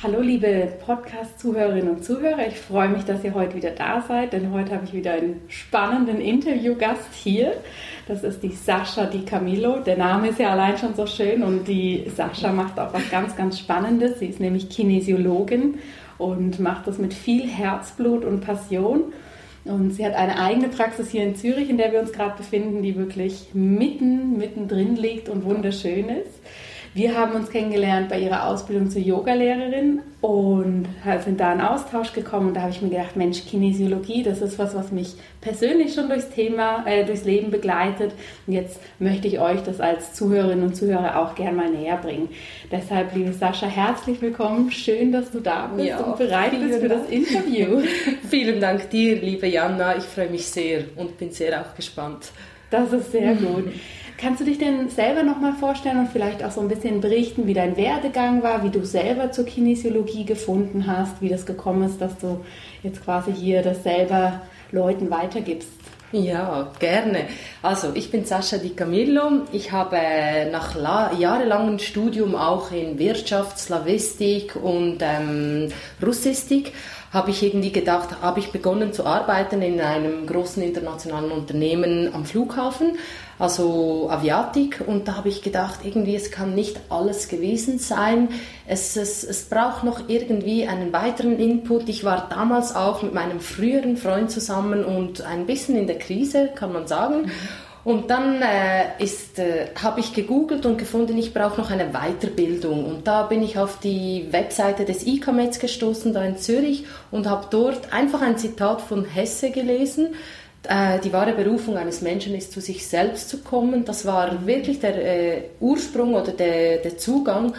Hallo liebe Podcast-Zuhörerinnen und Zuhörer, ich freue mich, dass ihr heute wieder da seid, denn heute habe ich wieder einen spannenden Interviewgast hier. Das ist die Sascha Di Camillo. Der Name ist ja allein schon so schön und die Sascha macht auch was ganz, ganz Spannendes. Sie ist nämlich Kinesiologin und macht das mit viel Herzblut und Passion. Und sie hat eine eigene Praxis hier in Zürich, in der wir uns gerade befinden, die wirklich mitten, mittendrin liegt und wunderschön ist. Wir haben uns kennengelernt bei ihrer Ausbildung zur Yogalehrerin und sind da in Austausch gekommen. Und da habe ich mir gedacht, Mensch, Kinesiologie, das ist was, was mich persönlich schon durchs Thema, äh, durchs Leben begleitet. Und jetzt möchte ich euch das als Zuhörerinnen und Zuhörer auch gern mal näher bringen. Deshalb, liebe Sascha, herzlich willkommen. Schön, dass du da bist ja, und bereit bist für Dank. das Interview. vielen Dank dir, liebe Jana. Ich freue mich sehr und bin sehr auch gespannt. Das ist sehr gut. Kannst du dich denn selber nochmal vorstellen und vielleicht auch so ein bisschen berichten, wie dein Werdegang war, wie du selber zur Kinesiologie gefunden hast, wie das gekommen ist, dass du jetzt quasi hier das selber Leuten weitergibst? Ja, gerne. Also, ich bin Sascha Di Camillo. Ich habe nach jahrelangem Studium auch in Wirtschaft, Slavistik und ähm, Russistik habe ich irgendwie gedacht, habe ich begonnen zu arbeiten in einem großen internationalen Unternehmen am Flughafen, also Aviatik. Und da habe ich gedacht, irgendwie, es kann nicht alles gewesen sein. Es, es, es braucht noch irgendwie einen weiteren Input. Ich war damals auch mit meinem früheren Freund zusammen und ein bisschen in der Krise, kann man sagen. Und dann äh, äh, habe ich gegoogelt und gefunden, ich brauche noch eine Weiterbildung. Und da bin ich auf die Webseite des ICAMETS gestoßen, da in Zürich, und habe dort einfach ein Zitat von Hesse gelesen. Äh, die wahre Berufung eines Menschen ist, zu sich selbst zu kommen. Das war wirklich der äh, Ursprung oder der, der Zugang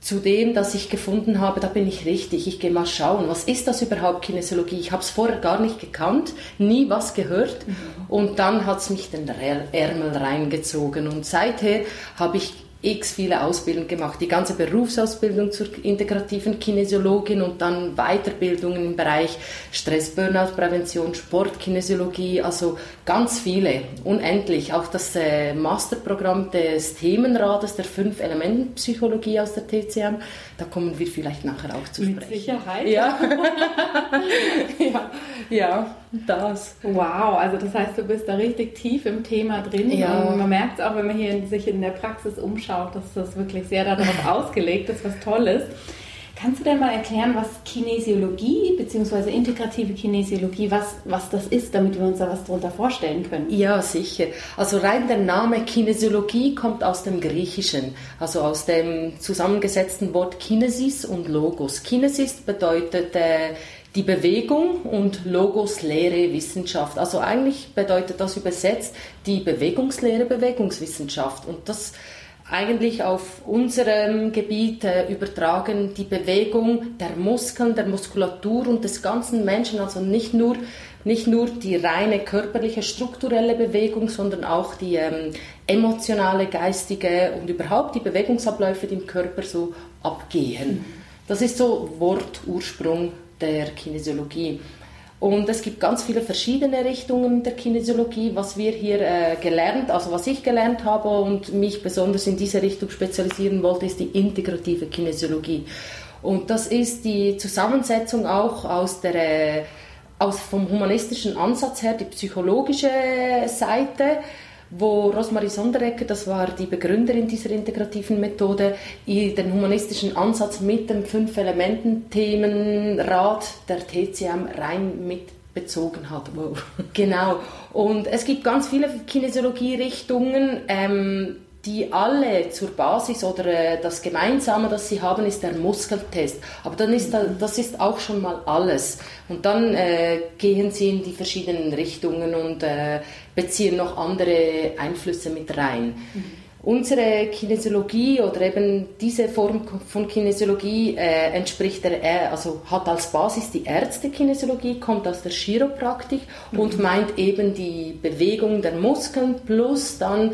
zu dem, dass ich gefunden habe, da bin ich richtig, ich gehe mal schauen, was ist das überhaupt Kinesiologie? Ich habe es vorher gar nicht gekannt, nie was gehört mhm. und dann hat es mich den Ärmel reingezogen und seither habe ich x viele Ausbildungen gemacht, die ganze Berufsausbildung zur integrativen Kinesiologin und dann Weiterbildungen im Bereich Stress, Burnout, Prävention, Sportkinesiologie, also ganz viele, unendlich. Auch das äh, Masterprogramm des Themenrates der fünf Elementenpsychologie aus der TCM, da kommen wir vielleicht nachher auch zu sprechen. Mit Sicherheit. Ja. ja, ja, das. Wow, also das heißt, du bist da richtig tief im Thema drin ja. und man merkt es auch, wenn man hier sich in der Praxis umschaut, dass das wirklich sehr darauf ausgelegt ist, was toll ist. Kannst du denn mal erklären, was Kinesiologie bzw. integrative Kinesiologie, was, was das ist, damit wir uns da was darunter vorstellen können? Ja, sicher. Also rein der Name Kinesiologie kommt aus dem Griechischen, also aus dem zusammengesetzten Wort Kinesis und Logos. Kinesis bedeutet äh, die Bewegung und Logos Lehre Wissenschaft. Also eigentlich bedeutet das übersetzt die Bewegungslehre Bewegungswissenschaft. Und das eigentlich auf unserem Gebiet äh, übertragen, die Bewegung der Muskeln, der Muskulatur und des ganzen Menschen, also nicht nur, nicht nur die reine körperliche, strukturelle Bewegung, sondern auch die ähm, emotionale, geistige und überhaupt die Bewegungsabläufe, die im Körper so abgehen. Das ist so Wortursprung der Kinesiologie. Und es gibt ganz viele verschiedene Richtungen der Kinesiologie. Was wir hier äh, gelernt, also was ich gelernt habe und mich besonders in diese Richtung spezialisieren wollte, ist die integrative Kinesiologie. Und das ist die Zusammensetzung auch aus der äh, aus vom humanistischen Ansatz her, die psychologische Seite, wo Rosmarie Sonderecker, das war die Begründerin dieser integrativen Methode, den humanistischen Ansatz mit dem Fünf-Elementen-Themenrat der TCM rein mit bezogen hat. Wow. Genau. Und es gibt ganz viele Kinesiologie-Richtungen. Ähm, die alle zur Basis oder äh, das Gemeinsame, das sie haben, ist der Muskeltest. Aber dann ist da, das ist auch schon mal alles. Und dann äh, gehen sie in die verschiedenen Richtungen und äh, beziehen noch andere Einflüsse mit rein. Mhm. Unsere Kinesiologie oder eben diese Form von Kinesiologie äh, entspricht der, also hat als Basis die Ärztekinesiologie, kommt aus der Chiropraktik mhm. und meint eben die Bewegung der Muskeln plus dann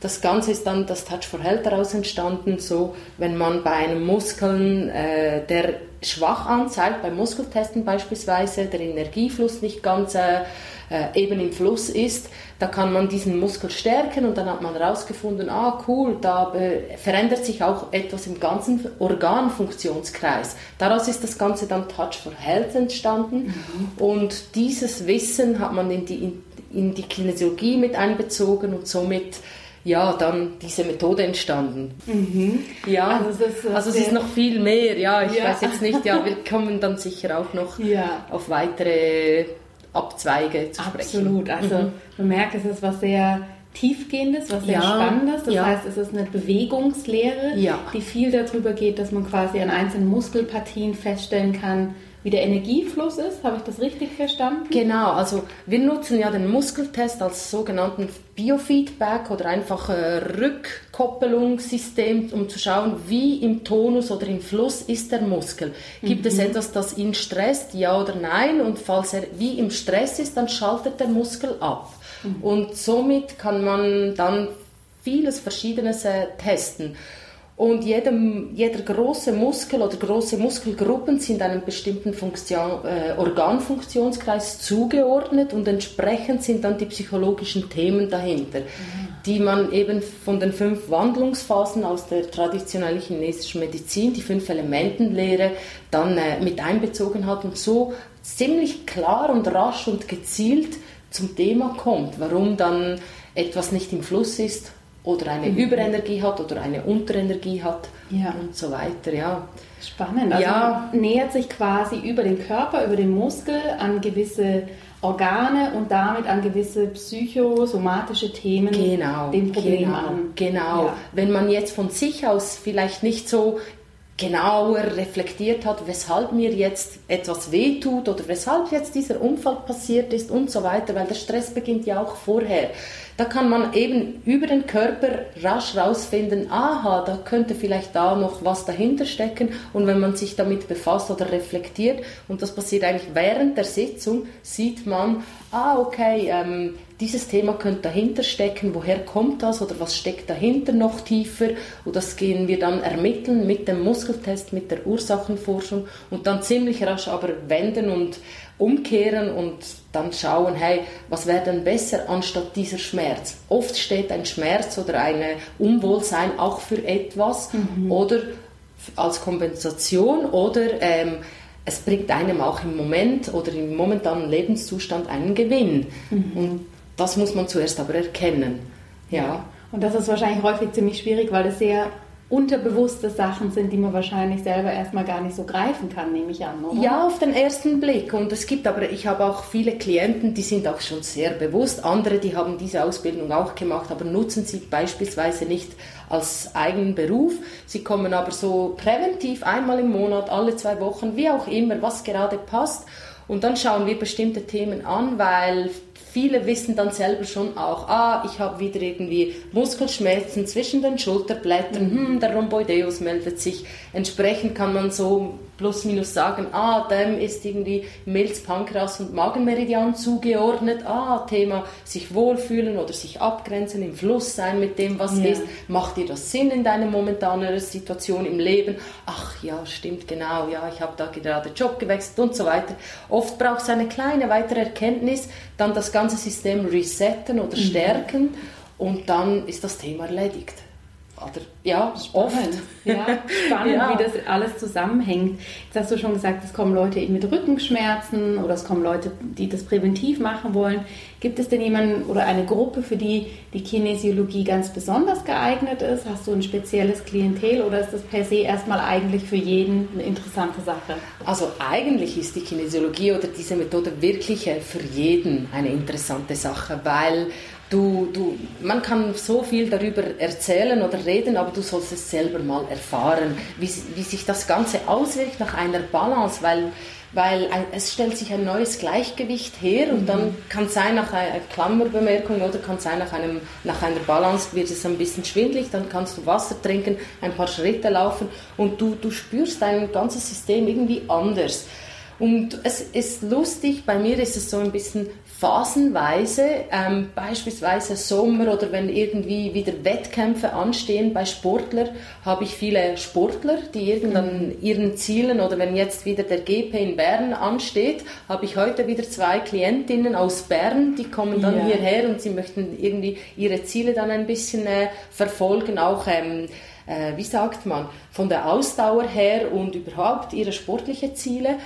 das Ganze ist dann das Touch for Health daraus entstanden, so wenn man bei einem Muskeln, äh, der schwach anzeigt, beim Muskeltesten beispielsweise, der Energiefluss nicht ganz äh, äh, eben im Fluss ist, da kann man diesen Muskel stärken und dann hat man herausgefunden, ah cool, da äh, verändert sich auch etwas im ganzen Organfunktionskreis. Daraus ist das Ganze dann Touch for Health entstanden mhm. und dieses Wissen hat man in die, in, in die Kinesiologie mit einbezogen und somit ja, dann diese Methode entstanden. Mhm. Ja, also, das, also es ist noch viel mehr. Ja, ich ja. weiß jetzt nicht. Ja, wir kommen dann sicher auch noch ja. auf weitere Abzweige zu sprechen. Absolut. Also mhm. man merkt, es ist was sehr tiefgehendes, was sehr ja, spannendes. Das ja. heißt, es ist eine Bewegungslehre, ja. die viel darüber geht, dass man quasi an einzelnen Muskelpartien feststellen kann, wie der Energiefluss ist. Habe ich das richtig verstanden? Genau, also wir nutzen ja den Muskeltest als sogenannten Biofeedback oder einfach Rückkoppelungssystem, um zu schauen, wie im Tonus oder im Fluss ist der Muskel. Gibt mhm. es etwas, das ihn stresst, ja oder nein? Und falls er wie im Stress ist, dann schaltet der Muskel ab. Mhm. Und somit kann man dann vieles Verschiedenes äh, testen. Und jedem, jeder große Muskel oder große Muskelgruppen sind einem bestimmten Funktion, äh, Organfunktionskreis zugeordnet und entsprechend sind dann die psychologischen Themen dahinter, mhm. die man eben von den fünf Wandlungsphasen aus der traditionellen chinesischen Medizin, die fünf Elementenlehre, dann äh, mit einbezogen hat und so ziemlich klar und rasch und gezielt zum Thema kommt, warum dann etwas nicht im Fluss ist oder eine mhm. Überenergie hat oder eine Unterenergie hat ja. und so weiter. Ja. Spannend. Also ja. nähert sich quasi über den Körper, über den Muskel an gewisse Organe und damit an gewisse psychosomatische Themen genau, dem Problem genau, an. Genau. Ja. Wenn man jetzt von sich aus vielleicht nicht so genauer reflektiert hat, weshalb mir jetzt etwas wehtut oder weshalb jetzt dieser Unfall passiert ist und so weiter, weil der Stress beginnt ja auch vorher. Da kann man eben über den Körper rasch rausfinden, aha, da könnte vielleicht da noch was dahinter stecken. Und wenn man sich damit befasst oder reflektiert, und das passiert eigentlich während der Sitzung, sieht man, ah, okay, ähm, dieses Thema könnte dahinter stecken, woher kommt das oder was steckt dahinter noch tiefer. Und das gehen wir dann ermitteln mit dem Muskeltest, mit der Ursachenforschung und dann ziemlich rasch aber wenden und umkehren und dann schauen, hey, was wäre denn besser anstatt dieser Schmerz? Oft steht ein Schmerz oder ein Unwohlsein auch für etwas mhm. oder als Kompensation oder ähm, es bringt einem auch im Moment oder im momentanen Lebenszustand einen Gewinn. Mhm. Und das muss man zuerst aber erkennen. Ja. Und das ist wahrscheinlich häufig ziemlich schwierig, weil es sehr unterbewusste Sachen sind, die man wahrscheinlich selber erstmal gar nicht so greifen kann, nehme ich an, oder? Ja, auf den ersten Blick. Und es gibt aber, ich habe auch viele Klienten, die sind auch schon sehr bewusst. Andere, die haben diese Ausbildung auch gemacht, aber nutzen sie beispielsweise nicht als eigenen Beruf. Sie kommen aber so präventiv einmal im Monat, alle zwei Wochen, wie auch immer, was gerade passt. Und dann schauen wir bestimmte Themen an, weil viele wissen dann selber schon auch, ah, ich habe wieder irgendwie Muskelschmerzen zwischen den Schulterblättern, hm, der Rhomboideus meldet sich. Entsprechend kann man so plus minus sagen, ah, dem ist irgendwie Milz, Pankreas und Magenmeridian zugeordnet, ah, Thema sich wohlfühlen oder sich abgrenzen, im Fluss sein mit dem, was ja. ist, macht dir das Sinn in deiner momentanen Situation im Leben? Ach ja, stimmt genau, ja, ich habe da gerade Job gewechselt und so weiter. Oft braucht es eine kleine weitere Erkenntnis, dann das ganze System resetten oder mhm. stärken mhm. und dann ist das Thema erledigt. Oder, ja, spannend. Oft. Ja, spannend, ja. wie das alles zusammenhängt. Jetzt hast du schon gesagt, es kommen Leute eben mit Rückenschmerzen oder es kommen Leute, die das präventiv machen wollen. Gibt es denn jemanden oder eine Gruppe, für die die Kinesiologie ganz besonders geeignet ist? Hast du ein spezielles Klientel oder ist das per se erstmal eigentlich für jeden eine interessante Sache? Also eigentlich ist die Kinesiologie oder diese Methode wirklich für jeden eine interessante Sache, weil Du, du, man kann so viel darüber erzählen oder reden, aber du sollst es selber mal erfahren, wie, wie sich das Ganze auswirkt nach einer Balance, weil, weil ein, es stellt sich ein neues Gleichgewicht her und mhm. dann kann sein nach einer Klammerbemerkung oder kann sein nach, einem, nach einer Balance wird es ein bisschen schwindlig, dann kannst du Wasser trinken, ein paar Schritte laufen und du, du spürst dein ganzes System irgendwie anders. Und es ist lustig, bei mir ist es so ein bisschen phasenweise, ähm, beispielsweise Sommer oder wenn irgendwie wieder Wettkämpfe anstehen bei Sportlern, habe ich viele Sportler, die irgendwann mhm. ihren Zielen oder wenn jetzt wieder der GP in Bern ansteht, habe ich heute wieder zwei Klientinnen aus Bern, die kommen dann ja. hierher und sie möchten irgendwie ihre Ziele dann ein bisschen äh, verfolgen, auch ähm, äh, wie sagt man, von der Ausdauer her und überhaupt ihre sportlichen Ziele.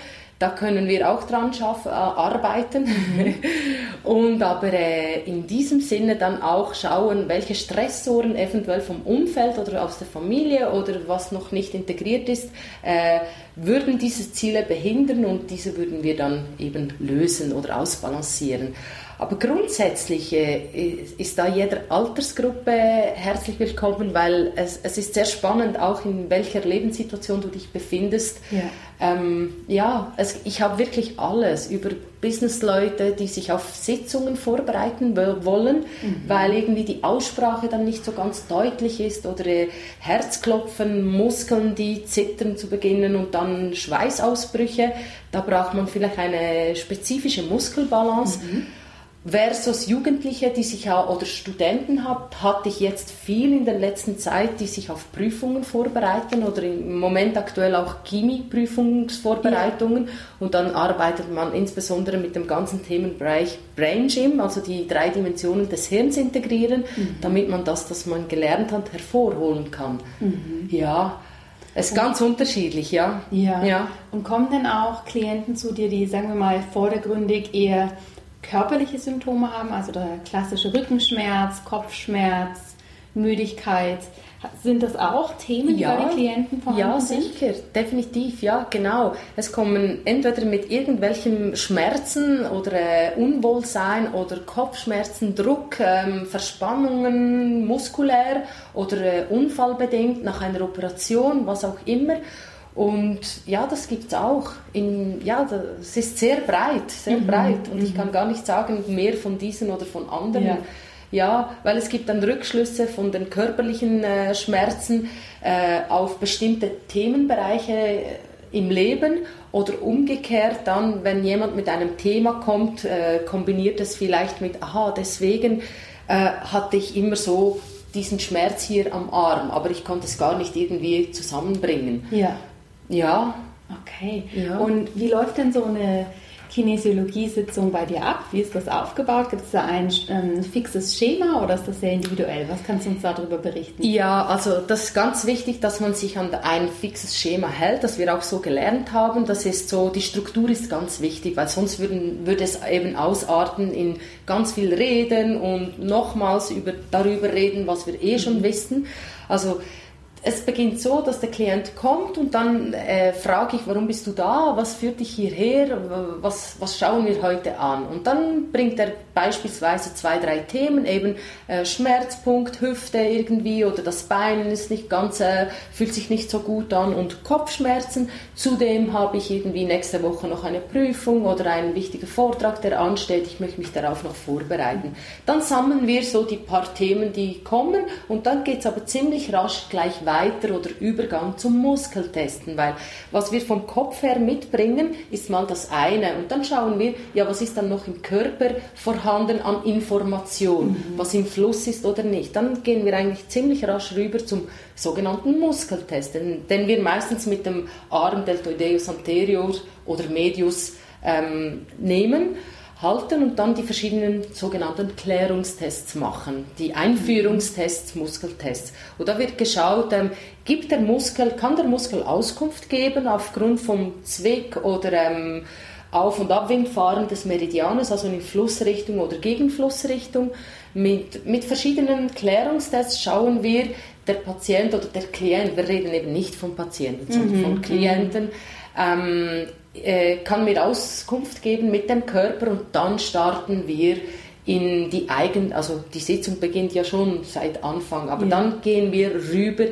Da können wir auch dran schaffen, äh, arbeiten. Mhm. und aber äh, in diesem Sinne dann auch schauen, welche Stressoren eventuell vom Umfeld oder aus der Familie oder was noch nicht integriert ist, äh, würden diese Ziele behindern und diese würden wir dann eben lösen oder ausbalancieren. Aber grundsätzlich äh, ist da jeder Altersgruppe herzlich willkommen, weil es, es ist sehr spannend, auch in welcher Lebenssituation du dich befindest. Ja, ähm, ja es, ich habe wirklich alles über Businessleute, die sich auf Sitzungen vorbereiten wollen, mhm. weil irgendwie die Aussprache dann nicht so ganz deutlich ist oder äh, Herzklopfen, Muskeln, die zittern zu beginnen und dann Schweißausbrüche. Da braucht man vielleicht eine spezifische Muskelbalance. Mhm versus Jugendliche, die sich auch, oder Studenten hat, hatte ich jetzt viel in der letzten Zeit, die sich auf Prüfungen vorbereiten oder im Moment aktuell auch Chemie-Prüfungsvorbereitungen ja. und dann arbeitet man insbesondere mit dem ganzen Themenbereich Brain Gym, also die drei Dimensionen des Hirns integrieren, mhm. damit man das, was man gelernt hat, hervorholen kann. Mhm. Ja, es ist ganz unterschiedlich, ja. ja. ja. Und kommen denn auch Klienten zu dir, die, sagen wir mal, vordergründig eher körperliche Symptome haben, also der klassische Rückenschmerz, Kopfschmerz, Müdigkeit. Sind das auch Themen, die ja, bei den Klienten vorhanden ja, sind? Ja, sicher, definitiv, ja, genau. Es kommen entweder mit irgendwelchen Schmerzen oder äh, Unwohlsein oder Kopfschmerzen, Druck, ähm, Verspannungen muskulär oder äh, unfallbedingt nach einer Operation, was auch immer. Und ja, das gibt es auch. In, ja, es ist sehr breit, sehr mhm. breit. Und mhm. ich kann gar nicht sagen, mehr von diesen oder von anderen. Ja. ja weil es gibt dann Rückschlüsse von den körperlichen äh, Schmerzen äh, auf bestimmte Themenbereiche äh, im Leben oder umgekehrt dann, wenn jemand mit einem Thema kommt, äh, kombiniert es vielleicht mit, aha, deswegen äh, hatte ich immer so diesen Schmerz hier am Arm, aber ich konnte es gar nicht irgendwie zusammenbringen. Ja. Ja. Okay. Ja. Und wie läuft denn so eine Kinesiologie-Sitzung bei dir ab? Wie ist das aufgebaut? Gibt es da ein ähm, fixes Schema oder ist das sehr individuell? Was kannst du uns darüber berichten? Ja, also das ist ganz wichtig, dass man sich an ein fixes Schema hält, das wir auch so gelernt haben. Das ist so, die Struktur ist ganz wichtig, weil sonst würden, würde es eben ausarten in ganz viel Reden und nochmals über, darüber reden, was wir eh schon mhm. wissen. Also es beginnt so, dass der Klient kommt und dann äh, frage ich, warum bist du da? Was führt dich hierher? Was, was schauen wir heute an? Und dann bringt er beispielsweise zwei, drei Themen, eben äh, Schmerzpunkt, Hüfte irgendwie oder das Bein ist nicht ganz, äh, fühlt sich nicht so gut an und Kopfschmerzen. Zudem habe ich irgendwie nächste Woche noch eine Prüfung oder einen wichtigen Vortrag, der ansteht. Ich möchte mich darauf noch vorbereiten. Dann sammeln wir so die paar Themen, die kommen und dann geht es aber ziemlich rasch gleich weiter weiter oder Übergang zum Muskeltesten, weil was wir vom Kopf her mitbringen, ist mal das eine und dann schauen wir, ja, was ist dann noch im Körper vorhanden an Information, mhm. was im Fluss ist oder nicht. Dann gehen wir eigentlich ziemlich rasch rüber zum sogenannten Muskeltest, den, den wir meistens mit dem Arm deltoideus anterior oder medius ähm, nehmen halten und dann die verschiedenen sogenannten Klärungstests machen, die Einführungstests, Muskeltests. Und da wird geschaut, ähm, gibt der Muskel, kann der Muskel Auskunft geben aufgrund vom Zwick oder ähm, Auf- und Abwindfahren des Meridianes, also in Flussrichtung oder Gegenflussrichtung. Mit, mit verschiedenen Klärungstests schauen wir, der Patient oder der Klient, wir reden eben nicht von Patienten, sondern mhm. von Klienten, ähm, äh, kann mir Auskunft geben mit dem Körper und dann starten wir in die eigen, also die Sitzung beginnt ja schon seit Anfang, aber ja. dann gehen wir rüber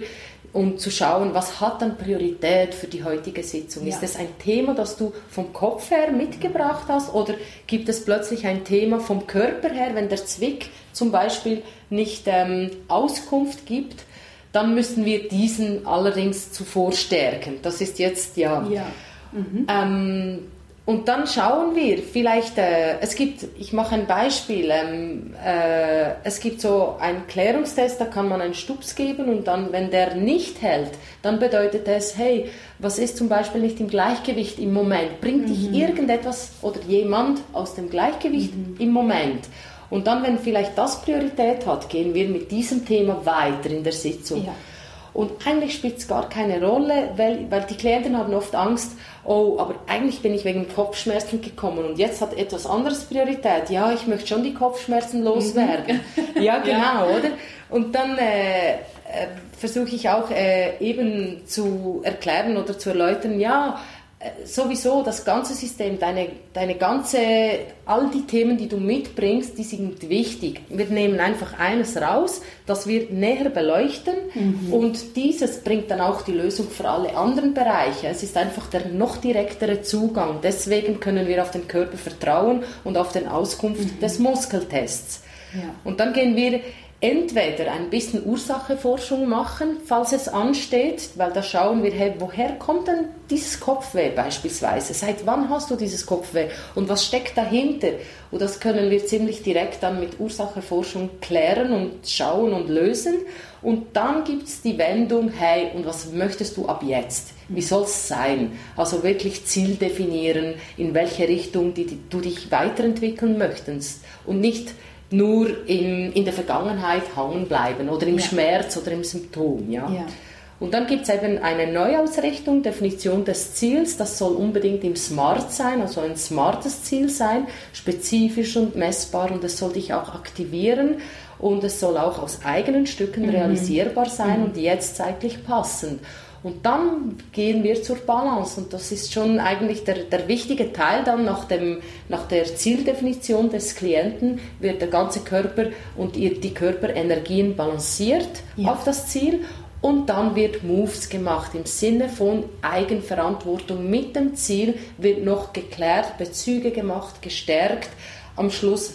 um zu schauen, was hat dann Priorität für die heutige Sitzung? Ja. Ist es ein Thema, das du vom Kopf her mitgebracht hast oder gibt es plötzlich ein Thema vom Körper her, wenn der Zwick zum Beispiel nicht ähm, Auskunft gibt, dann müssen wir diesen allerdings zuvor stärken. Das ist jetzt ja, ja. Mhm. Ähm, und dann schauen wir, vielleicht, äh, es gibt, ich mache ein Beispiel, ähm, äh, es gibt so einen Klärungstest, da kann man einen Stups geben und dann, wenn der nicht hält, dann bedeutet es, hey, was ist zum Beispiel nicht im Gleichgewicht im Moment? Bringt mhm. dich irgendetwas oder jemand aus dem Gleichgewicht mhm. im Moment? Und dann, wenn vielleicht das Priorität hat, gehen wir mit diesem Thema weiter in der Sitzung. Ja. Und eigentlich spielt es gar keine Rolle, weil, weil die Klienten haben oft Angst, oh, aber eigentlich bin ich wegen Kopfschmerzen gekommen und jetzt hat etwas anderes Priorität. Ja, ich möchte schon die Kopfschmerzen loswerden. Mhm. ja, genau, ja. oder? Und dann äh, äh, versuche ich auch äh, eben zu erklären oder zu erläutern, ja, sowieso das ganze System, deine, deine ganze, all die Themen, die du mitbringst, die sind wichtig. Wir nehmen einfach eines raus, das wir näher beleuchten mhm. und dieses bringt dann auch die Lösung für alle anderen Bereiche. Es ist einfach der noch direktere Zugang. Deswegen können wir auf den Körper vertrauen und auf den Auskunft mhm. des Muskeltests. Ja. Und dann gehen wir entweder ein bisschen Ursacheforschung machen, falls es ansteht, weil da schauen wir, hey, woher kommt denn dieses Kopfweh beispielsweise? Seit wann hast du dieses Kopfweh und was steckt dahinter? Und das können wir ziemlich direkt dann mit Ursacheforschung klären und schauen und lösen. Und dann gibt es die Wendung, hey, und was möchtest du ab jetzt? Wie soll es sein? Also wirklich Ziel definieren, in welche Richtung die, die, du dich weiterentwickeln möchtest. Und nicht nur in, in der Vergangenheit hängen bleiben oder im ja. Schmerz oder im Symptom. Ja. ja. Und dann gibt es eben eine Neuausrichtung, Definition des Ziels. Das soll unbedingt im Smart sein, also ein smartes Ziel sein, spezifisch und messbar und es soll dich auch aktivieren und es soll auch aus eigenen Stücken mhm. realisierbar sein mhm. und jetzt zeitlich passend. Und dann gehen wir zur Balance. Und das ist schon eigentlich der, der wichtige Teil dann nach, dem, nach der Zieldefinition des Klienten wird der ganze Körper und die Körperenergien balanciert ja. auf das Ziel. Und dann wird Moves gemacht im Sinne von Eigenverantwortung. Mit dem Ziel wird noch geklärt, Bezüge gemacht, gestärkt. Am Schluss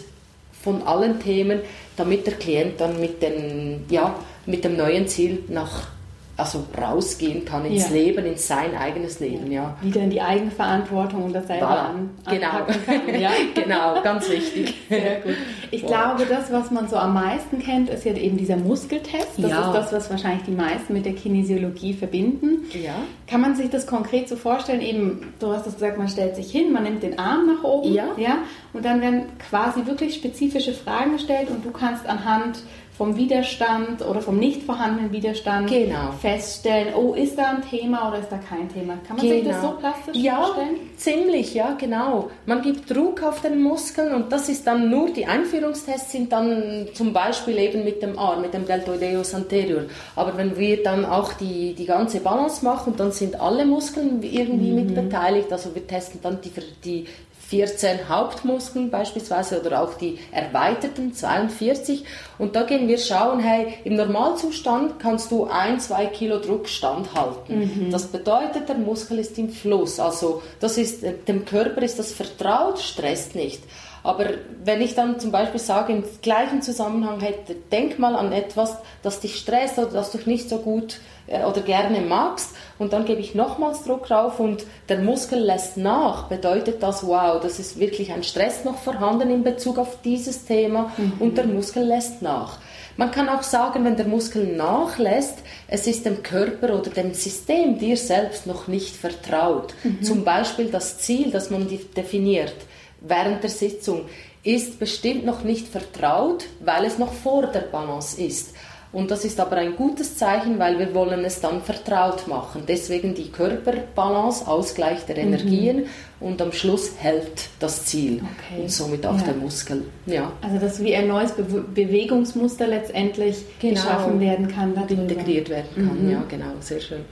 von allen Themen, damit der Klient dann mit, den, ja, mit dem neuen Ziel nach also rausgehen kann ins ja. Leben, in sein eigenes Leben, ja. Wieder in die Eigenverantwortung und das selber voilà. an, genau. Kann, ja. genau, ganz wichtig. Sehr gut. Ich wow. glaube, das, was man so am meisten kennt, ist ja eben dieser Muskeltest. Das ja. ist das, was wahrscheinlich die meisten mit der Kinesiologie verbinden. Ja. Kann man sich das konkret so vorstellen? Eben, du hast es gesagt, man stellt sich hin, man nimmt den Arm nach oben, ja. ja, und dann werden quasi wirklich spezifische Fragen gestellt und du kannst anhand vom Widerstand oder vom nicht vorhandenen Widerstand genau. feststellen, oh, ist da ein Thema oder ist da kein Thema? Kann man genau. sich das so plastisch ja, vorstellen? Ja, ziemlich, ja, genau. Man gibt Druck auf den Muskeln und das ist dann nur, die Einführungstests sind dann zum Beispiel eben mit dem Arm, mit dem Deltoideus anterior. Aber wenn wir dann auch die, die ganze Balance machen, dann sind alle Muskeln irgendwie mhm. mit beteiligt. Also wir testen dann die, die 14 Hauptmuskeln beispielsweise oder auch die erweiterten 42. Und da gehen wir schauen, hey, im Normalzustand kannst du ein, zwei Kilo Druck standhalten. Mhm. Das bedeutet, der Muskel ist im Fluss. Also das ist, dem Körper ist das vertraut, stresst nicht. Aber wenn ich dann zum Beispiel sage, im gleichen Zusammenhang, hey, denk mal an etwas, das dich stresst oder das du nicht so gut äh, oder gerne magst und dann gebe ich nochmals Druck drauf und der Muskel lässt nach, bedeutet das, wow, das ist wirklich ein Stress noch vorhanden in Bezug auf dieses Thema mhm. und der Muskel lässt nach. Man kann auch sagen, wenn der Muskel nachlässt, es ist dem Körper oder dem System dir selbst noch nicht vertraut. Mhm. Zum Beispiel das Ziel, das man definiert während der Sitzung, ist bestimmt noch nicht vertraut, weil es noch vor der Balance ist. Und das ist aber ein gutes Zeichen, weil wir wollen es dann vertraut machen. Deswegen die Körperbalance, Ausgleich der mhm. Energien mhm. und am Schluss hält das Ziel okay. und somit auch ja. der Muskel. Ja. Also dass wie ein neues Be Bewegungsmuster letztendlich genau. geschaffen werden kann. Darüber. Integriert werden kann, mhm. ja genau, sehr schön.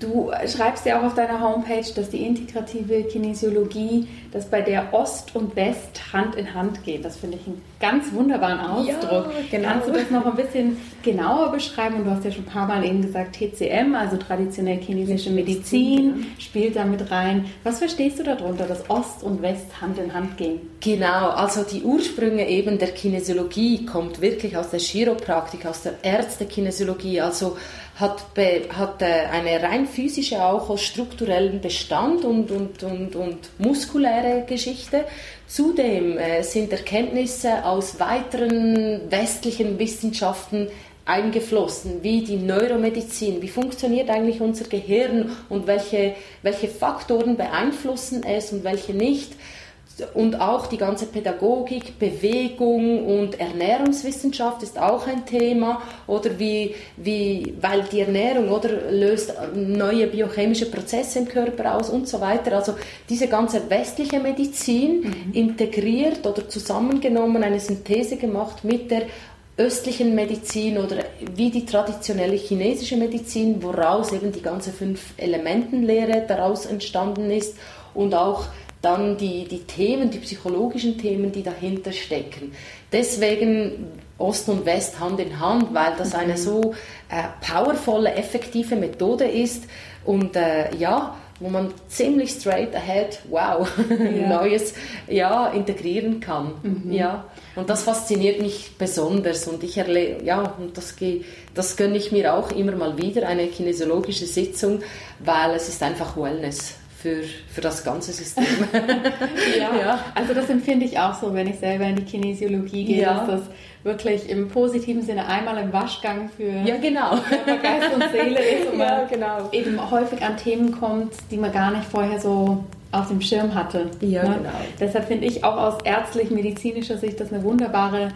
Du schreibst ja auch auf deiner Homepage, dass die integrative Kinesiologie, dass bei der Ost und West Hand in Hand geht. Das finde ich einen ganz wunderbaren Ausdruck. Ja, genau. Kannst du das noch ein bisschen genauer beschreiben? Und du hast ja schon ein paar Mal eben gesagt, TCM, also traditionell chinesische Medizin, spielt da mit rein. Was verstehst du darunter, dass Ost und West Hand in Hand gehen? Genau, also die Ursprünge eben der Kinesiologie kommt wirklich aus der Chiropraktik, aus der Ärztekinesiologie. Also hat, hat äh, eine rein physische auch aus strukturellen Bestand und, und, und, und muskuläre Geschichte. Zudem äh, sind Erkenntnisse aus weiteren westlichen Wissenschaften eingeflossen, wie die Neuromedizin, wie funktioniert eigentlich unser Gehirn und welche, welche Faktoren beeinflussen es und welche nicht und auch die ganze Pädagogik, Bewegung und Ernährungswissenschaft ist auch ein Thema oder wie, wie weil die Ernährung oder löst neue biochemische Prozesse im Körper aus und so weiter. Also diese ganze westliche Medizin mhm. integriert oder zusammengenommen eine Synthese gemacht mit der östlichen Medizin oder wie die traditionelle chinesische Medizin, woraus eben die ganze fünf Elementenlehre daraus entstanden ist und auch dann die, die Themen, die psychologischen Themen, die dahinter stecken. Deswegen Ost und West Hand in Hand, weil das eine mhm. so äh, powervolle, effektive Methode ist und äh, ja, wo man ziemlich straight ahead, wow, ja. Neues ja, integrieren kann. Mhm. Ja. Und das fasziniert mich besonders und ich erlebe, ja, und das, das gönne ich mir auch immer mal wieder, eine kinesiologische Sitzung, weil es ist einfach Wellness für, für das ganze System. ja, ja, also das empfinde ich auch so, wenn ich selber in die Kinesiologie gehe, ja. dass das wirklich im positiven Sinne einmal im Waschgang für ja, genau. Geist und Seele ist und ja, genau. eben häufig an Themen kommt, die man gar nicht vorher so auf dem Schirm hatte. Ja, ne? genau. Deshalb finde ich auch aus ärztlich-medizinischer Sicht das eine wunderbare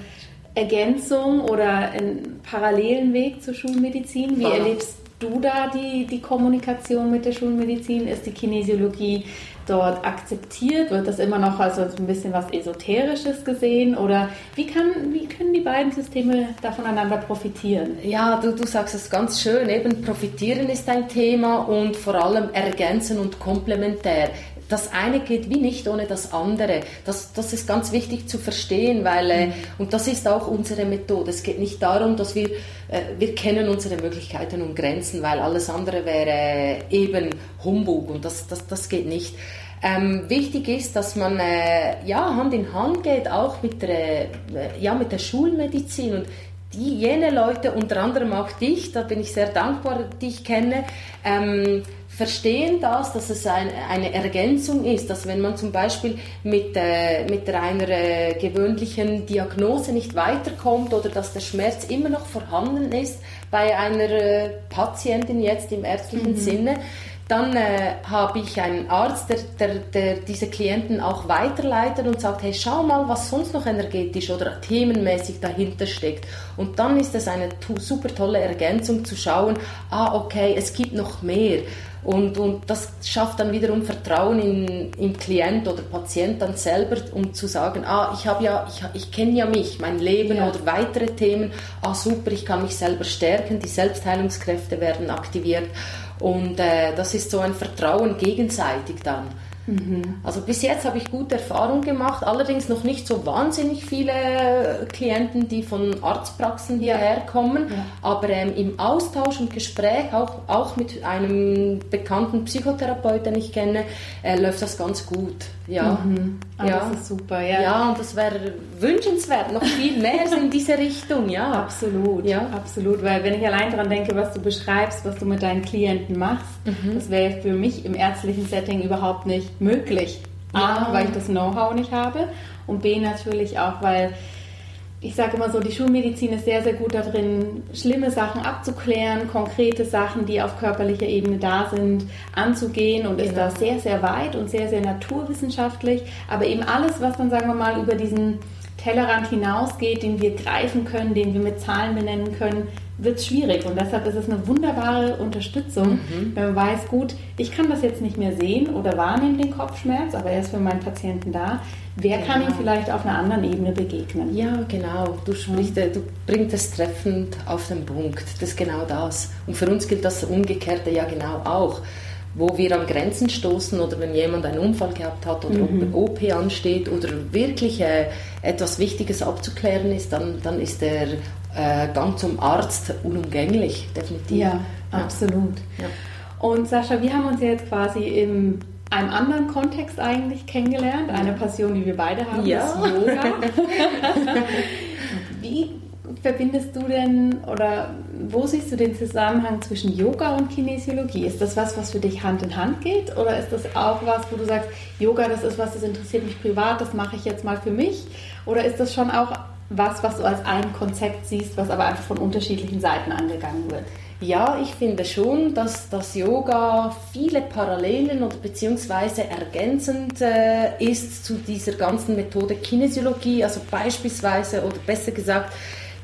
Ergänzung oder einen parallelen Weg zur Schulmedizin. Wie Voll. erlebst du da die, die Kommunikation mit der Schulmedizin? Ist die Kinesiologie dort akzeptiert? Wird das immer noch als ein bisschen was Esoterisches gesehen? Oder wie, kann, wie können die beiden Systeme da voneinander profitieren? Ja, du, du sagst es ganz schön. Eben profitieren ist ein Thema und vor allem ergänzen und komplementär das eine geht wie nicht ohne das andere. Das, das ist ganz wichtig zu verstehen, weil, äh, und das ist auch unsere Methode. Es geht nicht darum, dass wir, äh, wir kennen unsere Möglichkeiten und Grenzen, weil alles andere wäre eben Humbug und das, das, das geht nicht. Ähm, wichtig ist, dass man äh, ja, Hand in Hand geht, auch mit der, äh, ja, mit der Schulmedizin und die, jene Leute, unter anderem auch dich, da bin ich sehr dankbar, die ich kenne, ähm, verstehen das, dass es ein, eine Ergänzung ist, dass wenn man zum Beispiel mit, äh, mit einer äh, gewöhnlichen Diagnose nicht weiterkommt oder dass der Schmerz immer noch vorhanden ist bei einer äh, Patientin jetzt im ärztlichen mhm. Sinne, Dann äh, habe ich einen Arzt, der, der, der, diese Klienten auch weiterleitet und sagt, hey, schau mal, was sonst noch energetisch oder themenmäßig dahinter steckt. Und dann ist es eine super tolle Ergänzung zu schauen, ah, okay, es gibt noch mehr. Und, und das schafft dann wiederum Vertrauen in, im Klient oder Patient dann selber, um zu sagen, ah, ich habe ja, ich, ich kenne ja mich, mein Leben ja. oder weitere Themen, ah super, ich kann mich selber stärken, die Selbstheilungskräfte werden aktiviert und äh, das ist so ein Vertrauen gegenseitig dann. Mhm. Also bis jetzt habe ich gute Erfahrungen gemacht, allerdings noch nicht so wahnsinnig viele Klienten, die von Arztpraxen hierher kommen, ja. aber ähm, im Austausch und Gespräch, auch, auch mit einem bekannten Psychotherapeut, den ich kenne, äh, läuft das ganz gut. Ja, mhm. Ah, ja. das ist super. Ja, ja und das wäre wünschenswert, noch viel mehr in diese Richtung. Ja, absolut. Ja, absolut. Weil wenn ich allein daran denke, was du beschreibst, was du mit deinen Klienten machst, mhm. das wäre für mich im ärztlichen Setting überhaupt nicht möglich. A, weil ich das Know-how nicht habe und B natürlich auch, weil ich sage immer so, die Schulmedizin ist sehr, sehr gut darin, schlimme Sachen abzuklären, konkrete Sachen, die auf körperlicher Ebene da sind, anzugehen und genau. ist da sehr, sehr weit und sehr, sehr naturwissenschaftlich. Aber eben alles, was dann, sagen wir mal, über diesen Tellerrand hinausgeht, den wir greifen können, den wir mit Zahlen benennen können, wird es schwierig. Und deshalb ist es eine wunderbare Unterstützung, mhm. wenn man weiß, gut, ich kann das jetzt nicht mehr sehen oder wahrnehmen, den Kopfschmerz, aber er ist für meinen Patienten da. Wer genau. kann ihm vielleicht auf einer anderen Ebene begegnen? Ja, genau. Du, sprichst, mhm. du bringst es treffend auf den Punkt. Das ist genau das. Und für uns gilt das Umgekehrte ja genau auch. Wo wir an Grenzen stoßen oder wenn jemand einen Unfall gehabt hat oder mhm. OP ansteht oder wirklich äh, etwas Wichtiges abzuklären ist, dann, dann ist der äh, Gang zum Arzt unumgänglich, definitiv. Ja, ja. absolut. Ja. Und Sascha, wir haben uns jetzt quasi im einem anderen Kontext eigentlich kennengelernt, eine Passion, die wir beide haben, ja. ist Yoga. Wie verbindest du denn oder wo siehst du den Zusammenhang zwischen Yoga und Kinesiologie? Ist das was, was für dich Hand in Hand geht oder ist das auch was, wo du sagst, Yoga, das ist was, das interessiert mich privat, das mache ich jetzt mal für mich? Oder ist das schon auch was, was du als ein Konzept siehst, was aber einfach von unterschiedlichen Seiten angegangen wird? Ja, ich finde schon, dass das Yoga viele Parallelen oder beziehungsweise ergänzend äh, ist zu dieser ganzen Methode Kinesiologie, also beispielsweise oder besser gesagt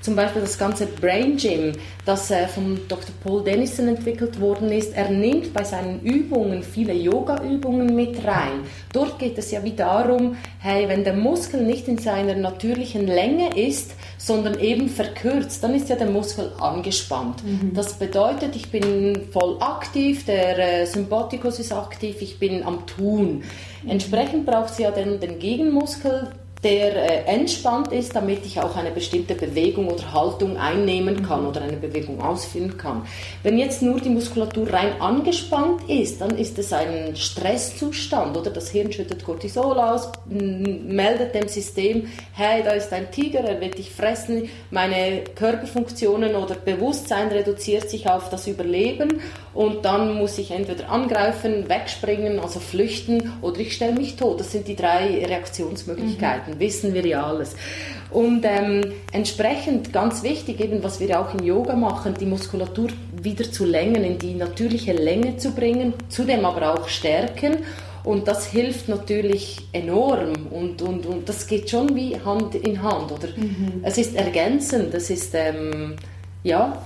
zum Beispiel das ganze Brain Gym, das äh, von Dr. Paul Dennison entwickelt worden ist. Er nimmt bei seinen Übungen viele Yoga-Übungen mit rein. Dort geht es ja wie darum, hey, wenn der Muskel nicht in seiner natürlichen Länge ist, sondern eben verkürzt, dann ist ja der Muskel angespannt. Mhm. Das bedeutet, ich bin voll aktiv, der äh, Sympathikus ist aktiv, ich bin am Tun. Mhm. Entsprechend braucht es ja den, den Gegenmuskel, der äh, entspannt ist, damit ich auch eine bestimmte Bewegung oder Haltung einnehmen kann oder eine Bewegung ausführen kann. Wenn jetzt nur die Muskulatur rein angespannt ist, dann ist es ein Stresszustand oder das Hirn schüttet Cortisol aus, meldet dem System, hey, da ist ein Tiger, er wird dich fressen, meine Körperfunktionen oder Bewusstsein reduziert sich auf das Überleben und dann muss ich entweder angreifen, wegspringen, also flüchten oder ich stelle mich tot. Das sind die drei Reaktionsmöglichkeiten. Mhm. Möglichkeiten, wissen wir ja alles. Und ähm, entsprechend ganz wichtig, eben was wir auch im Yoga machen, die Muskulatur wieder zu längen, in die natürliche Länge zu bringen, zudem aber auch stärken. Und das hilft natürlich enorm und, und, und das geht schon wie Hand in Hand. Oder? Mhm. Es ist ergänzend, das ist, ähm, ja.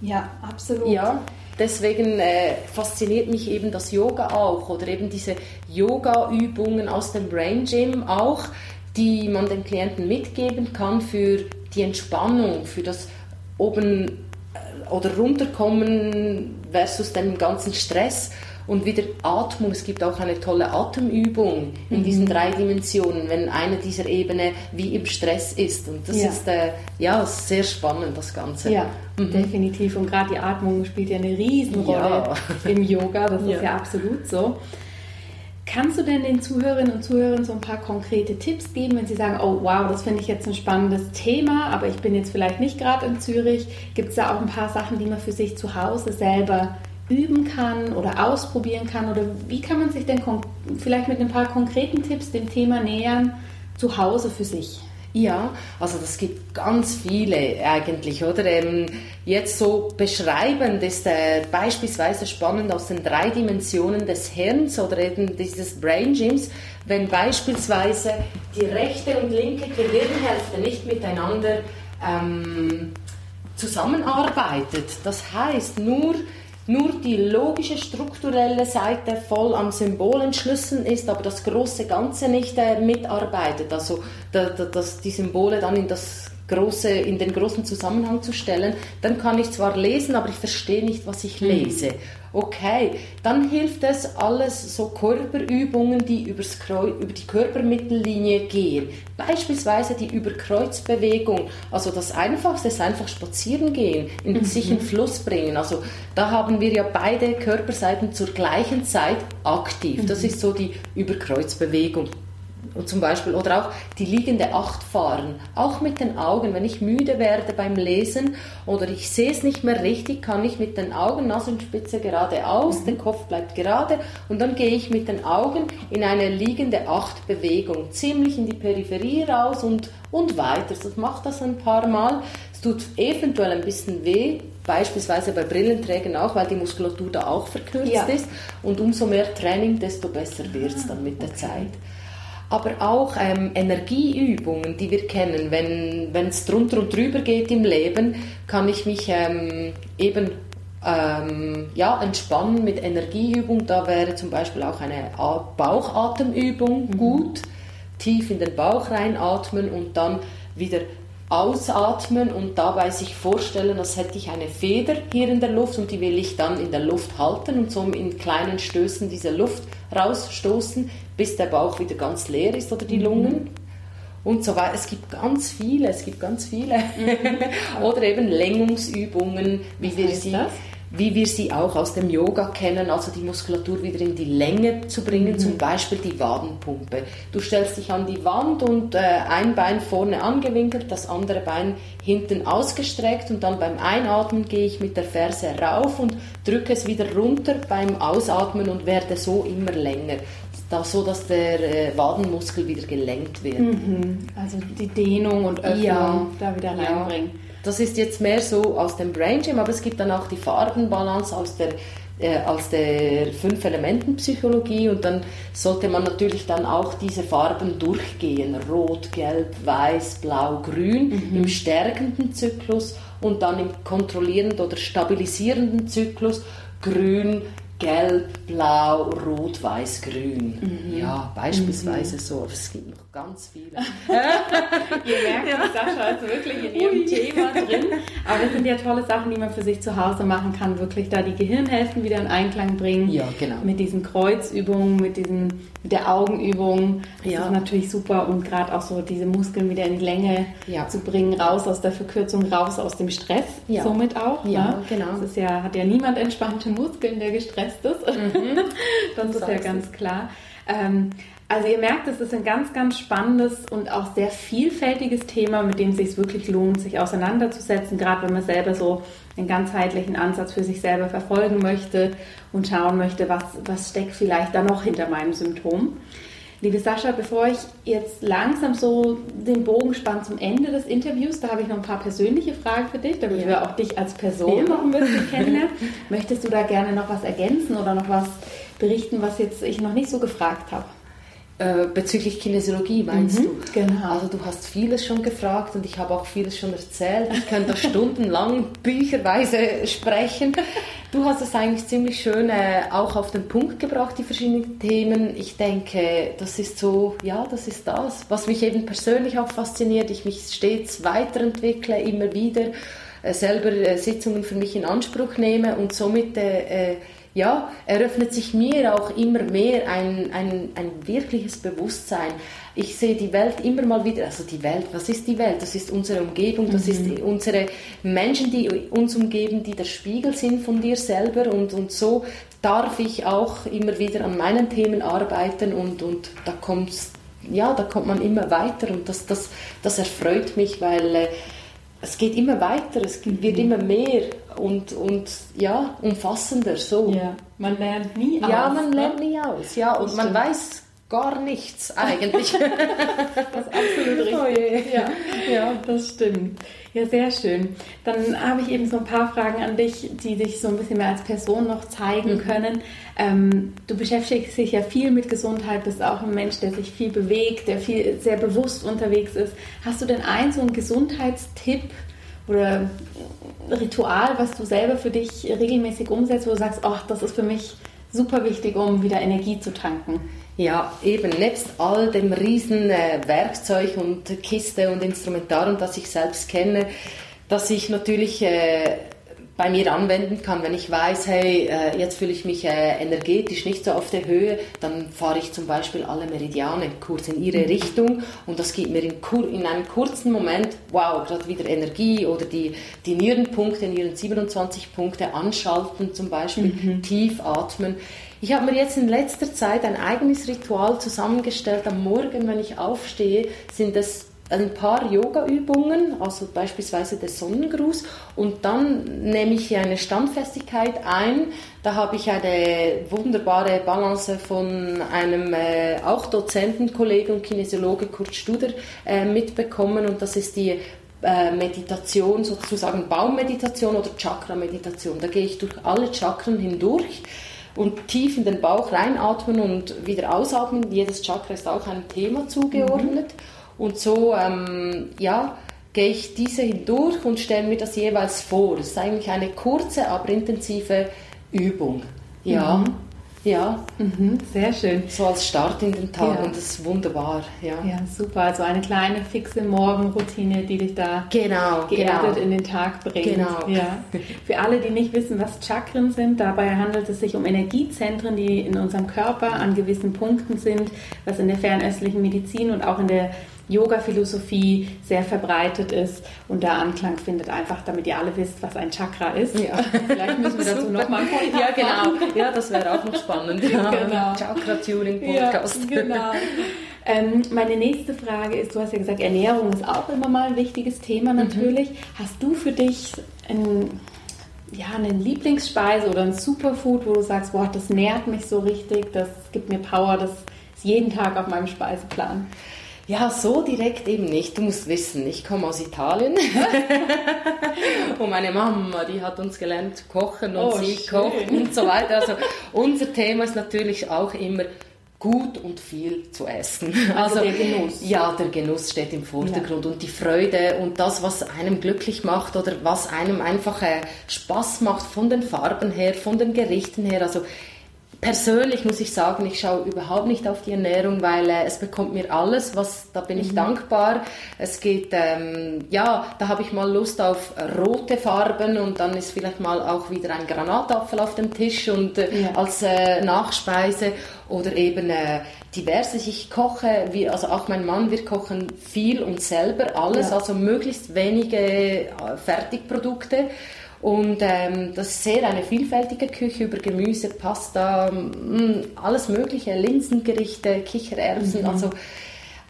Ja, absolut. Ja, deswegen äh, fasziniert mich eben das Yoga auch oder eben diese Yoga-Übungen aus dem Brain Gym auch, die man den Klienten mitgeben kann für die Entspannung, für das oben äh, oder runterkommen versus dem ganzen Stress und wieder Atmung. Es gibt auch eine tolle Atemübung in mhm. diesen drei Dimensionen, wenn eine dieser Ebene wie im Stress ist. Und das ja. ist äh, ja sehr spannend, das Ganze. Ja, mhm. definitiv. Und gerade die Atmung spielt ja eine Riesenrolle ja. im Yoga. Das ist ja absolut so. Kannst du denn den Zuhörerinnen und Zuhörern so ein paar konkrete Tipps geben, wenn sie sagen, oh wow, das finde ich jetzt ein spannendes Thema, aber ich bin jetzt vielleicht nicht gerade in Zürich. Gibt es da auch ein paar Sachen, die man für sich zu Hause selber üben kann oder ausprobieren kann? Oder wie kann man sich denn vielleicht mit ein paar konkreten Tipps dem Thema nähern, zu Hause für sich? Ja, also das gibt ganz viele eigentlich, oder? Ähm, jetzt so beschreibend ist äh, beispielsweise spannend aus den drei Dimensionen des Hirns oder eben dieses Brain Gyms, wenn beispielsweise die rechte und linke Gehirnhälfte nicht miteinander ähm, zusammenarbeitet. Das heißt, nur nur die logische strukturelle Seite voll am Symbol entschlüsseln ist, aber das große Ganze nicht äh, mitarbeitet. Also da, da, dass die Symbole dann in das große, in den großen Zusammenhang zu stellen, dann kann ich zwar lesen, aber ich verstehe nicht, was ich hm. lese. Okay, dann hilft es alles so Körperübungen, die übers Kreuz, über die Körpermittellinie gehen. Beispielsweise die Überkreuzbewegung. Also das Einfachste ist einfach spazieren gehen, in mhm. sich in Fluss bringen. Also da haben wir ja beide Körperseiten zur gleichen Zeit aktiv. Das mhm. ist so die Überkreuzbewegung zum Beispiel, oder auch die liegende Acht fahren, auch mit den Augen. Wenn ich müde werde beim Lesen oder ich sehe es nicht mehr richtig, kann ich mit den Augen Nasenspitze geradeaus, mhm. der Kopf bleibt gerade und dann gehe ich mit den Augen in eine liegende Acht-Bewegung, ziemlich in die Peripherie raus und, und weiter. Das macht das ein paar Mal. Es tut eventuell ein bisschen weh, beispielsweise bei Brillenträgern auch, weil die Muskulatur da auch verkürzt ja. ist. Und umso mehr Training, desto besser wird es dann mit der. Zeit aber auch ähm, Energieübungen, die wir kennen. Wenn es drunter und drüber geht im Leben, kann ich mich ähm, eben ähm, ja, entspannen mit Energieübung. Da wäre zum Beispiel auch eine Bauchatemübung mhm. gut. Tief in den Bauch reinatmen und dann wieder ausatmen und dabei sich vorstellen, als hätte ich eine Feder hier in der Luft und die will ich dann in der Luft halten und so in kleinen Stößen diese Luft rausstoßen, bis der Bauch wieder ganz leer ist oder die mhm. Lungen. Und so weiter. Es gibt ganz viele, es gibt ganz viele. Mhm. oder eben Längungsübungen, wie Was wir sie. Das? wie wir sie auch aus dem Yoga kennen, also die Muskulatur wieder in die Länge zu bringen, mhm. zum Beispiel die Wadenpumpe. Du stellst dich an die Wand und äh, ein Bein vorne angewinkelt, das andere Bein hinten ausgestreckt und dann beim Einatmen gehe ich mit der Ferse rauf und drücke es wieder runter beim Ausatmen und werde so immer länger. Da, so dass der äh, Wadenmuskel wieder gelenkt wird. Mhm. Also die Dehnung und Öffnung ja. da wieder reinbringen. Ja. Das ist jetzt mehr so aus dem Brain Gym, aber es gibt dann auch die Farbenbalance aus der äh, als der Fünf-Elementen-Psychologie und dann sollte man natürlich dann auch diese Farben durchgehen. Rot, Gelb, Weiß, Blau, Grün mhm. im stärkenden Zyklus und dann im kontrollierenden oder stabilisierenden Zyklus Grün, Gelb, Blau, Rot, Weiß, Grün. Mhm. Ja, beispielsweise mhm. so. Aber es gibt noch ganz viele. Ihr merkt, ja. Sascha ist wirklich in ihrem Ui. Thema drin. Aber das sind ja tolle Sachen, die man für sich zu Hause machen kann. Wirklich da die Gehirnhälften wieder in Einklang bringen. Ja, genau. Mit diesen Kreuzübungen, mit, diesen, mit der Augenübung. Das ja. ist natürlich super. Und gerade auch so diese Muskeln wieder in die Länge ja. zu bringen, raus aus der Verkürzung, raus aus dem Stress. Ja. Somit auch. Ja, ne? genau. Das ist ja, hat ja niemand entspannte Muskeln, der gestresst ist. Mhm. das ist ja ganz klar. Ähm, also ihr merkt, es ist ein ganz, ganz spannendes und auch sehr vielfältiges Thema, mit dem es sich wirklich lohnt, sich auseinanderzusetzen, gerade wenn man selber so einen ganzheitlichen Ansatz für sich selber verfolgen möchte und schauen möchte, was, was steckt vielleicht da noch hinter meinem Symptom. Liebe Sascha, bevor ich jetzt langsam so den Bogen spanne zum Ende des Interviews, da habe ich noch ein paar persönliche Fragen für dich, damit ja. wir auch dich als Person ja. noch ein bisschen kennenlernen. Möchtest du da gerne noch was ergänzen oder noch was berichten, was jetzt ich noch nicht so gefragt habe? Äh, bezüglich Kinesiologie meinst mhm, du? Genau. Also du hast vieles schon gefragt und ich habe auch vieles schon erzählt. Ich könnte stundenlang bücherweise sprechen. Du hast es eigentlich ziemlich schön äh, auch auf den Punkt gebracht, die verschiedenen Themen. Ich denke, das ist so, ja, das ist das, was mich eben persönlich auch fasziniert. Ich mich stets weiterentwickle, immer wieder äh, selber äh, Sitzungen für mich in Anspruch nehme und somit äh, ja, eröffnet sich mir auch immer mehr ein, ein, ein wirkliches Bewusstsein. Ich sehe die Welt immer mal wieder, also die Welt, was ist die Welt? Das ist unsere Umgebung, das mhm. ist unsere Menschen, die uns umgeben, die der Spiegel sind von dir selber und, und so darf ich auch immer wieder an meinen Themen arbeiten und, und da kommt's ja, da kommt man immer weiter und das, das, das erfreut mich, weil äh, es geht immer weiter, es wird immer mehr und, und ja, umfassender so. Ja, man lernt nie aus. Ja, man ne? lernt nie aus, ja, und man weiß gar nichts eigentlich. das ist absolut richtig. Oh ja, ja, das stimmt. Ja, sehr schön. Dann habe ich eben so ein paar Fragen an dich, die dich so ein bisschen mehr als Person noch zeigen mhm. können. Ähm, du beschäftigst dich ja viel mit Gesundheit, bist auch ein Mensch, der sich viel bewegt, der viel sehr bewusst unterwegs ist. Hast du denn einen so einen Gesundheitstipp oder Ritual, was du selber für dich regelmäßig umsetzt, wo du sagst, ach, das ist für mich super wichtig, um wieder Energie zu tanken? Ja, eben, nebst all dem riesen äh, Werkzeug und Kiste und Instrumentarium, das ich selbst kenne, dass ich natürlich äh, bei mir anwenden kann, wenn ich weiß, hey, äh, jetzt fühle ich mich äh, energetisch nicht so auf der Höhe, dann fahre ich zum Beispiel alle Meridiane kurz in ihre mhm. Richtung und das gibt mir in, in einem kurzen Moment, wow, gerade wieder Energie oder die, die Nierenpunkte, Nieren 27 Punkte anschalten zum Beispiel, mhm. tief atmen. Ich habe mir jetzt in letzter Zeit ein eigenes Ritual zusammengestellt. Am Morgen, wenn ich aufstehe, sind es ein paar Yoga-Übungen, also beispielsweise der Sonnengruß, und dann nehme ich hier eine Standfestigkeit ein. Da habe ich eine wunderbare Balance von einem äh, auch Dozentenkollegen und Kinesiologe Kurt Studer äh, mitbekommen, und das ist die äh, Meditation, sozusagen Baummeditation oder Chakra-Meditation. Da gehe ich durch alle Chakren hindurch und tief in den Bauch reinatmen und wieder ausatmen. Jedes Chakra ist auch einem Thema zugeordnet. Mhm. Und so, ähm, ja, gehe ich diese hindurch und stelle mir das jeweils vor. Das ist eigentlich eine kurze, aber intensive Übung. Ja. Mhm. Ja. Mhm, sehr schön. So als Start in den Tag ja. und das ist wunderbar. Ja. ja, super. Also eine kleine fixe Morgenroutine, die dich da genau, geerdet genau. in den Tag bringt. Genau. Ja. Für alle, die nicht wissen, was Chakren sind, dabei handelt es sich um Energiezentren, die in unserem Körper an gewissen Punkten sind, was in der fernöstlichen Medizin und auch in der Yoga-Philosophie sehr verbreitet ist und da Anklang findet, einfach damit ihr alle wisst, was ein Chakra ist. Ja. Vielleicht müssen wir dazu nochmal einen Ja, genau. Ja, das wäre auch noch spannend. Ja. Genau. Chakra-Tuning-Podcast. Ja, genau. Ähm, meine nächste Frage ist, du hast ja gesagt, Ernährung ist auch immer mal ein wichtiges Thema mhm. natürlich. Mhm. Hast du für dich ein, ja, eine Lieblingsspeise oder ein Superfood, wo du sagst, boah, das nährt mich so richtig, das gibt mir Power, das ist jeden Tag auf meinem Speiseplan? Ja, so direkt eben nicht. Du musst wissen, ich komme aus Italien und meine Mama, die hat uns gelernt zu kochen und oh, sie schön. kocht und so weiter. Also unser Thema ist natürlich auch immer gut und viel zu essen. Also, also der Genuss. Ja, der Genuss steht im Vordergrund ja. und die Freude und das, was einem glücklich macht oder was einem einfach äh, Spaß macht von den Farben her, von den Gerichten her. Also persönlich muss ich sagen, ich schaue überhaupt nicht auf die Ernährung, weil äh, es bekommt mir alles, was da bin ich mhm. dankbar. Es geht, ähm, ja, da habe ich mal Lust auf rote Farben und dann ist vielleicht mal auch wieder ein Granatapfel auf dem Tisch und äh, ja. als äh, Nachspeise oder eben äh, diverse. Ich koche, wie, also auch mein Mann, wir kochen viel und selber alles, ja. also möglichst wenige äh, Fertigprodukte. Und ähm, das ist sehr eine vielfältige Küche über Gemüse, Pasta, mh, mm, alles Mögliche, Linsengerichte, Kichererbsen, mhm. also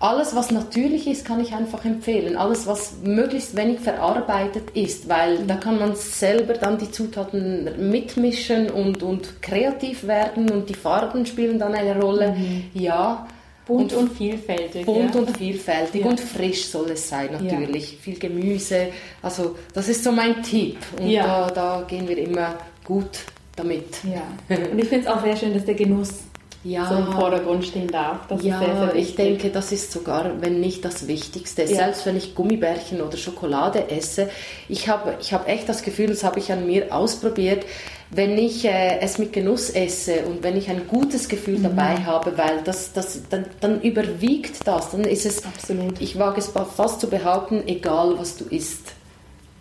alles, was natürlich ist, kann ich einfach empfehlen. Alles, was möglichst wenig verarbeitet ist, weil da kann man selber dann die Zutaten mitmischen und, und kreativ werden und die Farben spielen dann eine Rolle. Mhm. Ja, Bunt und, und vielfältig. Bunt ja. und vielfältig ja. und frisch soll es sein natürlich. Ja. Viel Gemüse. Also das ist so mein Tipp und da, da gehen wir immer gut damit. Ja. Und ich finde es auch sehr schön, dass der Genuss so im Vordergrund stehen darf. Das ja, sehr, sehr ich denke, das ist sogar, wenn nicht das Wichtigste. Selbst wenn ich Gummibärchen oder Schokolade esse, ich habe ich hab echt das Gefühl, das habe ich an mir ausprobiert, wenn ich äh, es mit Genuss esse und wenn ich ein gutes Gefühl mhm. dabei habe, weil das, das, dann, dann überwiegt das, dann ist es, Absolut. ich wage es fast zu behaupten, egal was du isst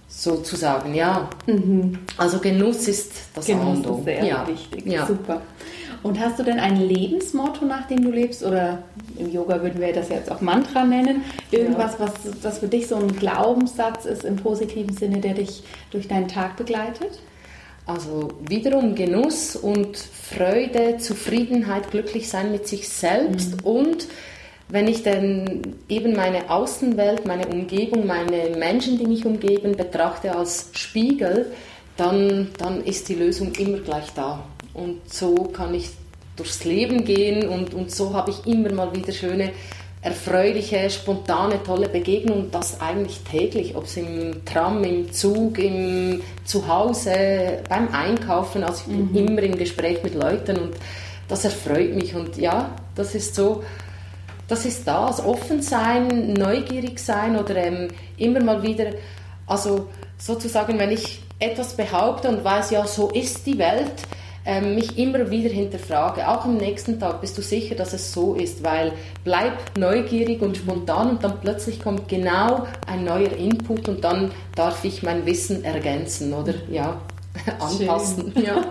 sozusagen, ja. Mhm. Also Genuss ist das Genuss ist sehr ja. wichtig. Ja. Super. Und hast du denn ein Lebensmotto, nach dem du lebst? Oder im Yoga würden wir das jetzt auch Mantra nennen. Irgendwas, ja. was, was für dich so ein Glaubenssatz ist im positiven Sinne, der dich durch deinen Tag begleitet? Also wiederum Genuss und Freude, Zufriedenheit, glücklich sein mit sich selbst mhm. und wenn ich dann eben meine Außenwelt, meine Umgebung, meine Menschen, die mich umgeben, betrachte als Spiegel, dann, dann ist die Lösung immer gleich da. Und so kann ich durchs Leben gehen und, und so habe ich immer mal wieder schöne erfreuliche, spontane, tolle Begegnungen, das eigentlich täglich, ob es im Tram, im Zug, im Zuhause, beim Einkaufen, also ich bin mhm. immer im Gespräch mit Leuten und das erfreut mich. Und ja, das ist so, das ist das, offen sein, neugierig sein oder ähm, immer mal wieder, also sozusagen, wenn ich etwas behaupte und weiß, ja, so ist die Welt, ähm, mich immer wieder hinterfrage, auch am nächsten Tag, bist du sicher, dass es so ist, weil bleib neugierig und spontan und dann plötzlich kommt genau ein neuer Input und dann darf ich mein Wissen ergänzen oder ja, anpassen. Schön. Ja.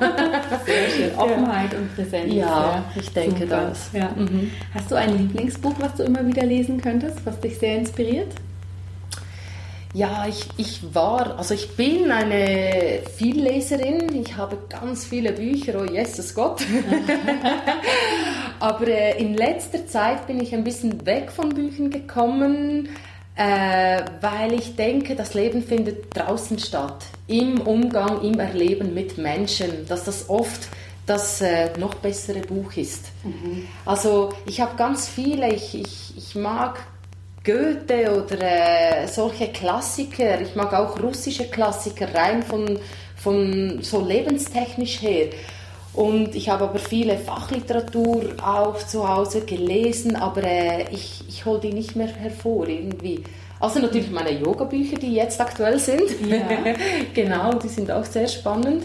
Sehr schön. Offenheit ja. und Präsenz. Ja, ja. ich denke Super. das. Ja. Mhm. Hast du ein Lieblingsbuch, was du immer wieder lesen könntest, was dich sehr inspiriert? Ja, ich, ich war, also ich bin eine Vielleserin. Ich habe ganz viele Bücher, oh Jesus Gott. Aber äh, in letzter Zeit bin ich ein bisschen weg von Büchern gekommen, äh, weil ich denke, das Leben findet draußen statt. Im Umgang, im Erleben mit Menschen. Dass das oft das äh, noch bessere Buch ist. Mhm. Also ich habe ganz viele, ich, ich, ich mag Goethe oder äh, solche Klassiker. Ich mag auch russische Klassiker rein von, von so lebenstechnisch her. Und ich habe aber viele Fachliteratur auch zu Hause gelesen, aber äh, ich, ich hole die nicht mehr hervor irgendwie. Also natürlich meine Yoga-Bücher, die jetzt aktuell sind. Ja. genau, die sind auch sehr spannend.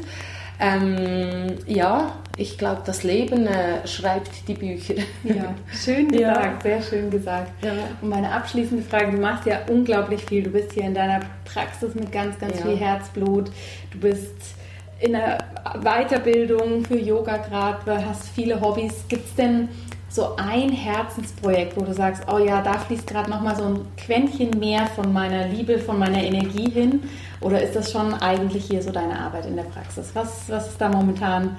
Ähm, ja, ich glaube, das Leben äh, schreibt die Bücher. Ja, schön gesagt, ja. sehr schön gesagt. Ja. Und meine abschließende Frage, du machst ja unglaublich viel. Du bist hier in deiner Praxis mit ganz, ganz ja. viel Herzblut. Du bist in der Weiterbildung für Yoga gerade, hast viele Hobbys. Gibt es denn so ein Herzensprojekt, wo du sagst, oh ja, da fließt gerade nochmal so ein Quäntchen mehr von meiner Liebe, von meiner Energie hin? Oder ist das schon eigentlich hier so deine Arbeit in der Praxis? Was, was ist da momentan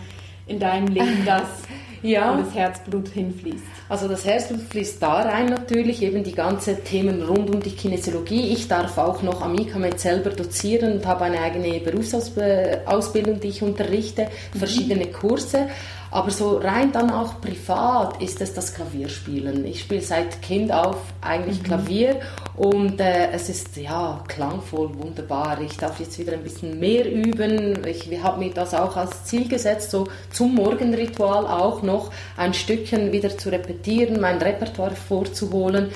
in deinem Leben, das, ja. wo das Herzblut hinfließt? Also das Herzblut fließt da rein natürlich, eben die ganzen Themen rund um die Kinesiologie. Ich darf auch noch am ICAMED selber dozieren und habe eine eigene Berufsausbildung, die ich unterrichte, verschiedene mhm. Kurse. Aber so rein dann auch privat ist es das Klavierspielen. Ich spiele seit Kind auf eigentlich mhm. Klavier und äh, es ist ja klangvoll, wunderbar. Ich darf jetzt wieder ein bisschen mehr üben. Ich habe mir das auch als Ziel gesetzt, so zum Morgenritual auch noch ein Stückchen wieder zu repetieren, mein Repertoire vorzuholen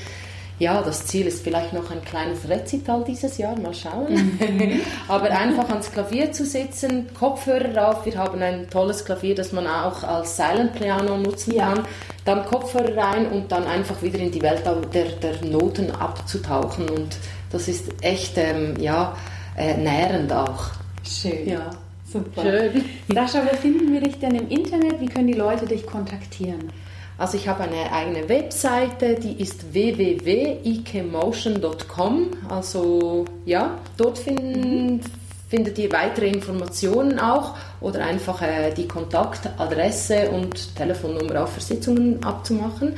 ja, das Ziel ist vielleicht noch ein kleines Rezital dieses Jahr, mal schauen. Mhm. Aber einfach ans Klavier zu sitzen, Kopfhörer drauf. Wir haben ein tolles Klavier, das man auch als Silent Piano nutzen ja. kann. Dann Kopfhörer rein und dann einfach wieder in die Welt der, der Noten abzutauchen. Und das ist echt, ähm, ja, äh, nährend auch. Schön. Ja. Super. Schön. Sascha, wo finden wir dich denn im Internet? Wie können die Leute dich kontaktieren? Also ich habe eine eigene Webseite, die ist www.ikemotion.com. Also ja, dort finden, findet ihr weitere Informationen auch oder einfach äh, die Kontaktadresse und Telefonnummer auch für Sitzungen abzumachen.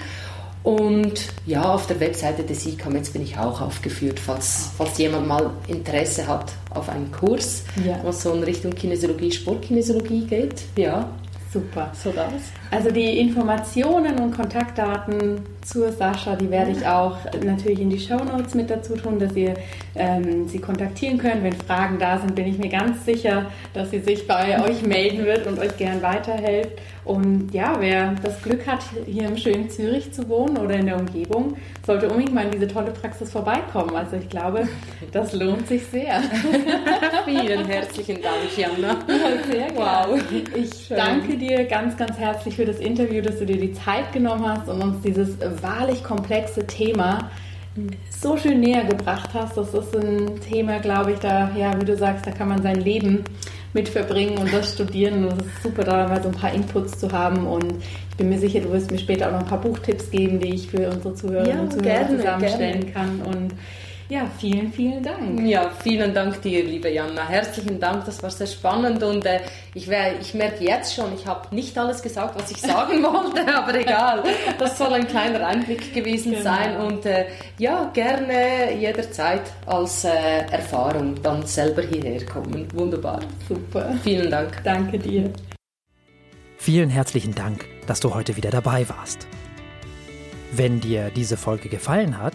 Und ja, auf der Webseite des ICAM bin ich auch aufgeführt, falls, falls jemand mal Interesse hat auf einen Kurs, ja. was so in Richtung Kinesiologie, Sportkinesiologie geht. Ja. Super. So das. Also die Informationen und Kontaktdaten zur Sascha, die werde ich auch natürlich in die Show Notes mit dazu tun, dass ihr ähm, sie kontaktieren könnt. Wenn Fragen da sind, bin ich mir ganz sicher, dass sie sich bei euch melden wird und euch gern weiterhilft. Und ja, wer das Glück hat, hier im schönen Zürich zu wohnen oder in der Umgebung, sollte unbedingt mal in diese tolle Praxis vorbeikommen. Also ich glaube, das lohnt sich sehr. Vielen herzlichen Dank, Jana. Sehr wow. Ich Schön. danke dir ganz, ganz herzlich für das Interview, dass du dir die Zeit genommen hast und uns dieses wahrlich komplexe Thema so schön näher gebracht hast. Das ist ein Thema, glaube ich, da, ja, wie du sagst, da kann man sein Leben mit verbringen und das studieren. Und es ist super, da mal so ein paar Inputs zu haben. Und ich bin mir sicher, du wirst mir später auch noch ein paar Buchtipps geben, die ich für unsere Zuhörerinnen ja, und Zuhörer gerne, zusammenstellen gerne. kann. Und ja, vielen, vielen Dank. Ja, vielen Dank dir, liebe Janna. Herzlichen Dank, das war sehr spannend und äh, ich, wär, ich merke jetzt schon, ich habe nicht alles gesagt, was ich sagen wollte, aber egal. Das soll ein kleiner Einblick gewesen genau. sein und äh, ja, gerne jederzeit als äh, Erfahrung dann selber hierher kommen. Wunderbar. Super. Vielen Dank. Danke dir. Vielen herzlichen Dank. dass du heute wieder dabei warst. Wenn dir diese Folge gefallen hat,